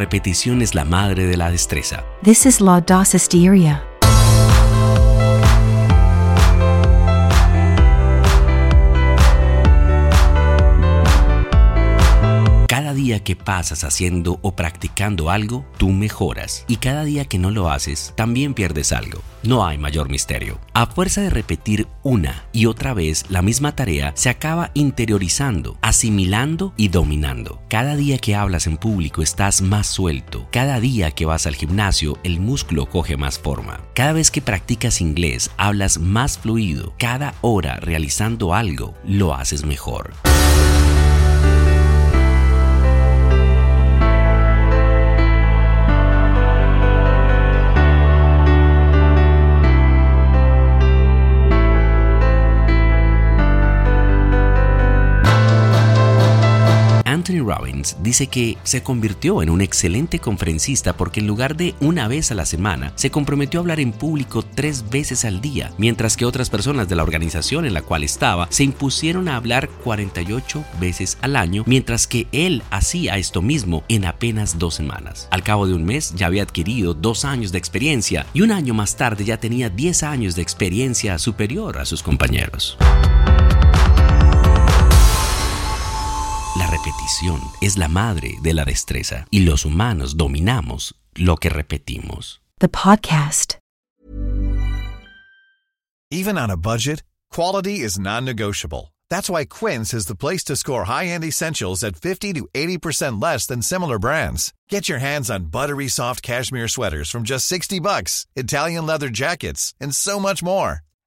Repetición es la madre de la destreza. This is Laudace Asteria. Que pasas haciendo o practicando algo, tú mejoras. Y cada día que no lo haces, también pierdes algo. No hay mayor misterio. A fuerza de repetir una y otra vez la misma tarea, se acaba interiorizando, asimilando y dominando. Cada día que hablas en público estás más suelto. Cada día que vas al gimnasio, el músculo coge más forma. Cada vez que practicas inglés, hablas más fluido. Cada hora realizando algo, lo haces mejor. Anthony Robbins dice que se convirtió en un excelente conferencista porque en lugar de una vez a la semana, se comprometió a hablar en público tres veces al día, mientras que otras personas de la organización en la cual estaba se impusieron a hablar 48 veces al año, mientras que él hacía esto mismo en apenas dos semanas. Al cabo de un mes ya había adquirido dos años de experiencia y un año más tarde ya tenía 10 años de experiencia superior a sus compañeros. Repetición es la madre de la destreza y los humanos dominamos lo que repetimos. The podcast. Even on a budget, quality is non-negotiable. That's why Quince is the place to score high-end essentials at 50 to 80% less than similar brands. Get your hands on buttery soft cashmere sweaters from just 60 bucks, Italian leather jackets, and so much more.